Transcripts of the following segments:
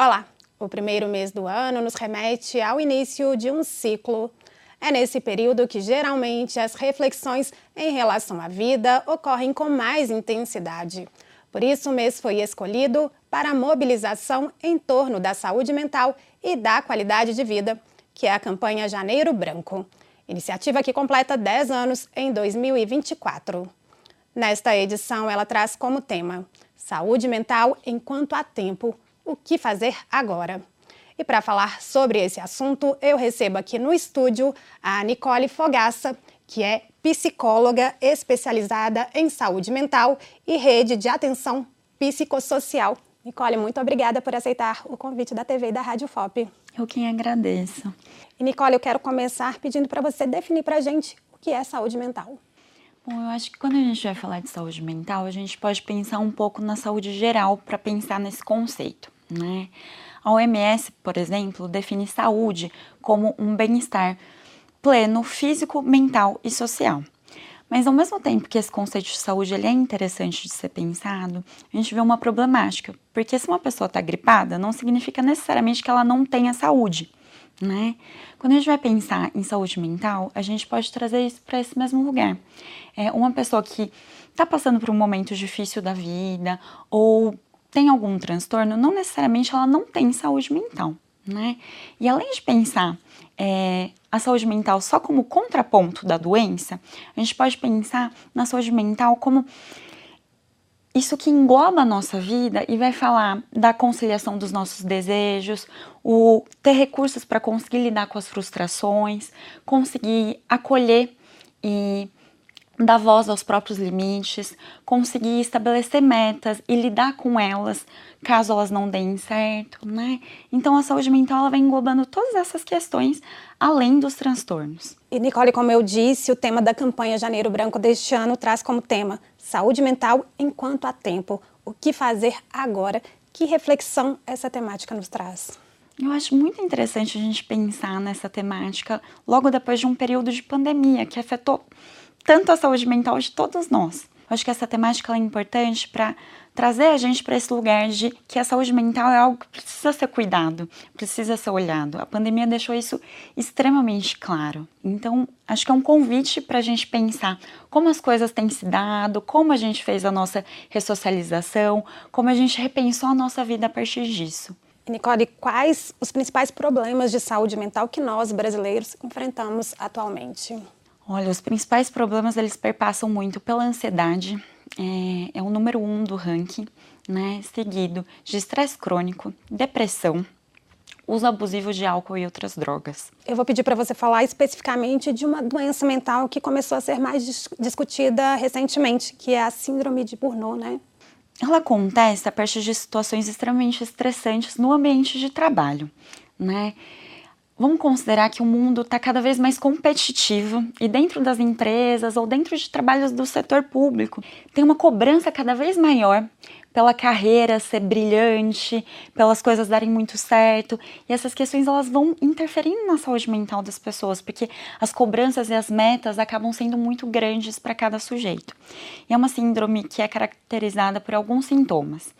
Olá! O primeiro mês do ano nos remete ao início de um ciclo. É nesse período que geralmente as reflexões em relação à vida ocorrem com mais intensidade. Por isso, o mês foi escolhido para a mobilização em torno da saúde mental e da qualidade de vida, que é a campanha Janeiro Branco. Iniciativa que completa 10 anos em 2024. Nesta edição, ela traz como tema Saúde mental enquanto há tempo o que fazer agora. E para falar sobre esse assunto, eu recebo aqui no estúdio a Nicole Fogaça, que é psicóloga especializada em saúde mental e rede de atenção psicossocial. Nicole, muito obrigada por aceitar o convite da TV e da Rádio FOP. Eu quem agradeço. E Nicole, eu quero começar pedindo para você definir para a gente o que é saúde mental. Bom, eu acho que quando a gente vai falar de saúde mental, a gente pode pensar um pouco na saúde geral para pensar nesse conceito. Né? A OMS, por exemplo, define saúde como um bem-estar pleno físico, mental e social. Mas ao mesmo tempo que esse conceito de saúde ele é interessante de ser pensado, a gente vê uma problemática, porque se uma pessoa está gripada, não significa necessariamente que ela não tenha saúde, né? Quando a gente vai pensar em saúde mental, a gente pode trazer isso para esse mesmo lugar. É uma pessoa que está passando por um momento difícil da vida ou tem algum transtorno, não necessariamente ela não tem saúde mental, né? E além de pensar é, a saúde mental só como contraponto da doença, a gente pode pensar na saúde mental como isso que engloba a nossa vida e vai falar da conciliação dos nossos desejos, o ter recursos para conseguir lidar com as frustrações, conseguir acolher e dar voz aos próprios limites, conseguir estabelecer metas e lidar com elas caso elas não deem certo, né? Então a saúde mental ela vem englobando todas essas questões além dos transtornos. E Nicole, como eu disse, o tema da campanha Janeiro Branco deste ano traz como tema saúde mental enquanto há tempo. O que fazer agora? Que reflexão essa temática nos traz? Eu acho muito interessante a gente pensar nessa temática logo depois de um período de pandemia que afetou tanto a saúde mental de todos nós. Acho que essa temática é importante para trazer a gente para esse lugar de que a saúde mental é algo que precisa ser cuidado, precisa ser olhado. A pandemia deixou isso extremamente claro. Então, acho que é um convite para a gente pensar como as coisas têm se dado, como a gente fez a nossa ressocialização, como a gente repensou a nossa vida a partir disso. Nicole, quais os principais problemas de saúde mental que nós brasileiros enfrentamos atualmente? Olha, os principais problemas eles perpassam muito pela ansiedade, é, é o número um do ranking, né? Seguido de estresse crônico, depressão, uso abusivo de álcool e outras drogas. Eu vou pedir para você falar especificamente de uma doença mental que começou a ser mais dis discutida recentemente, que é a síndrome de Burnout, né? Ela acontece a partir de situações extremamente estressantes no ambiente de trabalho, né? Vamos considerar que o mundo está cada vez mais competitivo e dentro das empresas ou dentro de trabalhos do setor público tem uma cobrança cada vez maior pela carreira ser brilhante, pelas coisas darem muito certo e essas questões elas vão interferindo na saúde mental das pessoas porque as cobranças e as metas acabam sendo muito grandes para cada sujeito. E é uma síndrome que é caracterizada por alguns sintomas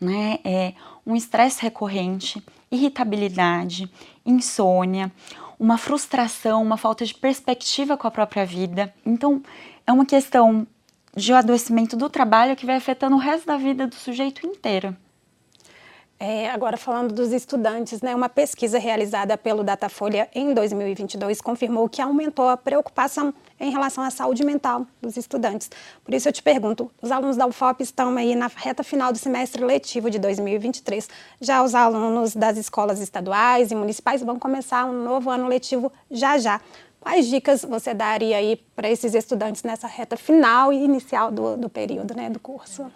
né? É um estresse recorrente, irritabilidade, insônia, uma frustração, uma falta de perspectiva com a própria vida. Então, é uma questão de adoecimento do trabalho que vai afetando o resto da vida do sujeito inteiro. É, agora falando dos estudantes, né, uma pesquisa realizada pelo Datafolha em 2022 confirmou que aumentou a preocupação em relação à saúde mental dos estudantes. Por isso eu te pergunto, os alunos da UFOP estão aí na reta final do semestre letivo de 2023. Já os alunos das escolas estaduais e municipais vão começar um novo ano letivo já já. Quais dicas você daria aí para esses estudantes nessa reta final e inicial do, do período, né, do curso?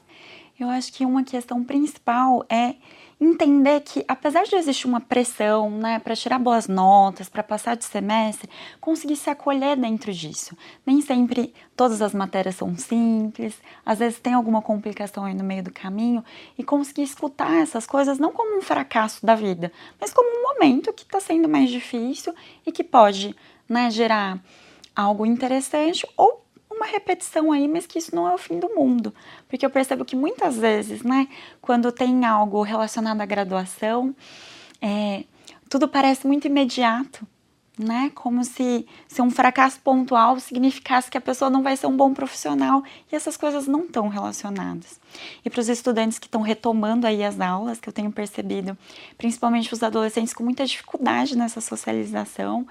Eu acho que uma questão principal é entender que, apesar de existir uma pressão, né, para tirar boas notas, para passar de semestre, conseguir se acolher dentro disso. Nem sempre todas as matérias são simples, às vezes tem alguma complicação aí no meio do caminho, e conseguir escutar essas coisas não como um fracasso da vida, mas como um momento que está sendo mais difícil e que pode né, gerar algo interessante ou uma repetição aí, mas que isso não é o fim do mundo. Porque eu percebo que muitas vezes, né, quando tem algo relacionado à graduação, é, tudo parece muito imediato né? Como se, se um fracasso pontual significasse que a pessoa não vai ser um bom profissional e essas coisas não estão relacionadas. E para os estudantes que estão retomando aí as aulas, que eu tenho percebido, principalmente os adolescentes com muita dificuldade nessa socialização,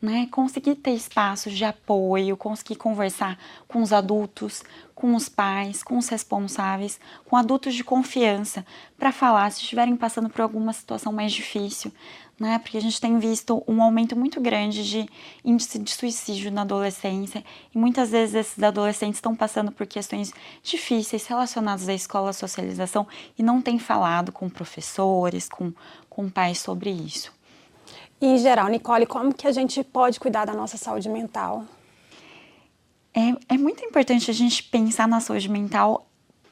né? Conseguir ter espaços de apoio, conseguir conversar com os adultos, com os pais, com os responsáveis, com adultos de confiança, para falar se estiverem passando por alguma situação mais difícil, né? Porque a gente tem visto um aumento muito grande de índice de suicídio na adolescência e muitas vezes esses adolescentes estão passando por questões difíceis relacionadas à escola, à socialização e não têm falado com professores, com, com pais sobre isso. E, em geral, Nicole, como que a gente pode cuidar da nossa saúde mental? É, é muito importante a gente pensar na saúde mental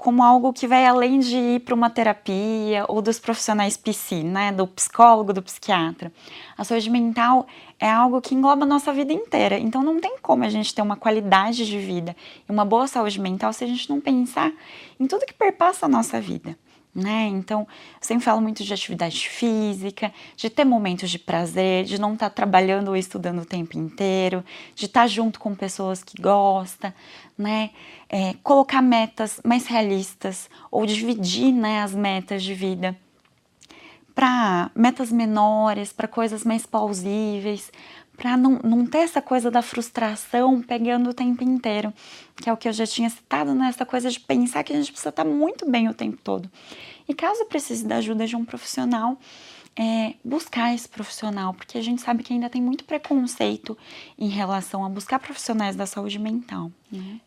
como algo que vai além de ir para uma terapia ou dos profissionais psi, né, do psicólogo, do psiquiatra. A saúde mental é algo que engloba a nossa vida inteira, então não tem como a gente ter uma qualidade de vida e uma boa saúde mental se a gente não pensar em tudo que perpassa a nossa vida né? Então, eu sempre falo muito de atividade física, de ter momentos de prazer, de não estar tá trabalhando ou estudando o tempo inteiro, de estar tá junto com pessoas que gostam, né? É, colocar metas mais realistas ou dividir, né, as metas de vida para metas menores, para coisas mais plausíveis, para não, não ter essa coisa da frustração pegando o tempo inteiro, que é o que eu já tinha citado, nessa né? coisa de pensar que a gente precisa estar muito bem o tempo todo. E caso precise da ajuda de um profissional, é, buscar esse profissional, porque a gente sabe que ainda tem muito preconceito em relação a buscar profissionais da saúde mental. Né?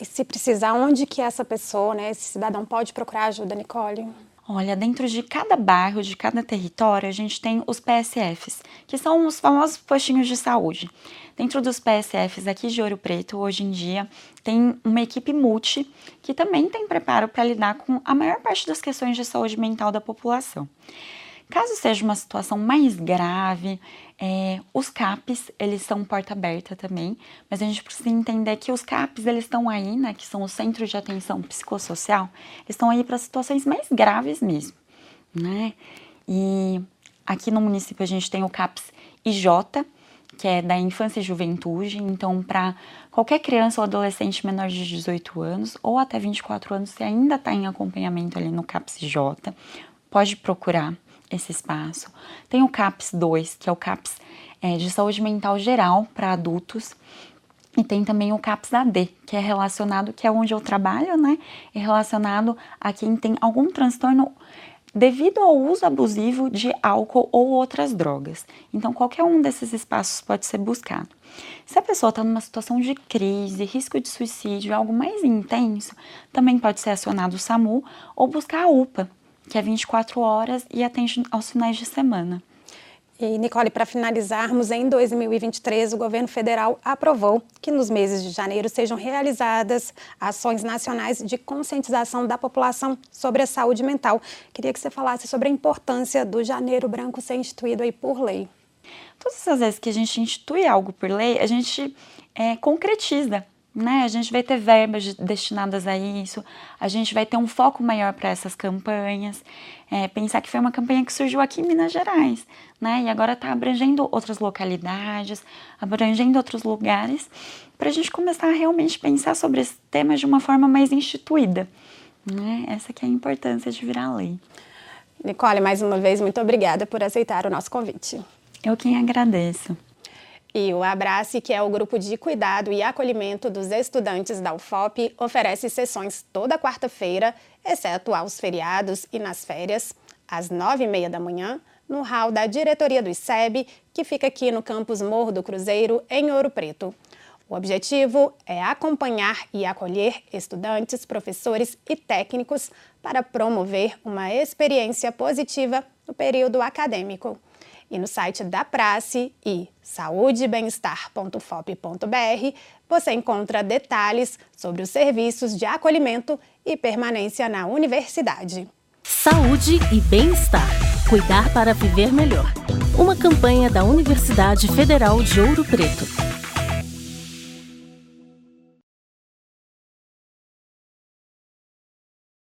E se precisar, onde que essa pessoa, né, esse cidadão pode procurar ajuda, Nicole? Olha, dentro de cada bairro, de cada território, a gente tem os PSFs, que são os famosos postinhos de saúde. Dentro dos PSFs aqui de Ouro Preto, hoje em dia, tem uma equipe multi que também tem preparo para lidar com a maior parte das questões de saúde mental da população. Caso seja uma situação mais grave, é, os CAPs, eles são porta aberta também, mas a gente precisa entender que os CAPs, eles estão aí, né, que são os Centros de Atenção Psicossocial, estão aí para situações mais graves mesmo, né? E aqui no município a gente tem o CAPS IJ, que é da infância e juventude, então para qualquer criança ou adolescente menor de 18 anos ou até 24 anos, se ainda está em acompanhamento ali no CAPS IJ, pode procurar esse espaço. Tem o CAPS 2, que é o CAPS é, de saúde mental geral para adultos. E tem também o CAPS AD, que é relacionado, que é onde eu trabalho, né? É relacionado a quem tem algum transtorno devido ao uso abusivo de álcool ou outras drogas. Então, qualquer um desses espaços pode ser buscado. Se a pessoa está numa situação de crise, risco de suicídio, algo mais intenso, também pode ser acionado o SAMU ou buscar a UPA, que é 24 horas e atende aos finais de semana. E, Nicole, para finalizarmos, em 2023, o governo federal aprovou que nos meses de janeiro sejam realizadas ações nacionais de conscientização da população sobre a saúde mental. Queria que você falasse sobre a importância do Janeiro Branco ser instituído aí por lei. Todas as vezes que a gente institui algo por lei, a gente é, concretiza né? A gente vai ter verbas destinadas a isso, a gente vai ter um foco maior para essas campanhas. É, pensar que foi uma campanha que surgiu aqui em Minas Gerais, né? E agora está abrangendo outras localidades, abrangendo outros lugares, para a gente começar a realmente pensar sobre esse tema de uma forma mais instituída. Né? Essa que é a importância de virar lei. Nicole, mais uma vez, muito obrigada por aceitar o nosso convite. Eu quem agradeço. E o Abrace, que é o grupo de cuidado e acolhimento dos estudantes da UFOP, oferece sessões toda quarta-feira, exceto aos feriados e nas férias, às nove e meia da manhã, no hall da diretoria do ICEB, que fica aqui no campus Morro do Cruzeiro, em Ouro Preto. O objetivo é acompanhar e acolher estudantes, professores e técnicos para promover uma experiência positiva no período acadêmico. E no site da Prace e saudebemestar.fop.br você encontra detalhes sobre os serviços de acolhimento e permanência na universidade. Saúde e bem-estar. Cuidar para viver melhor. Uma campanha da Universidade Federal de Ouro Preto.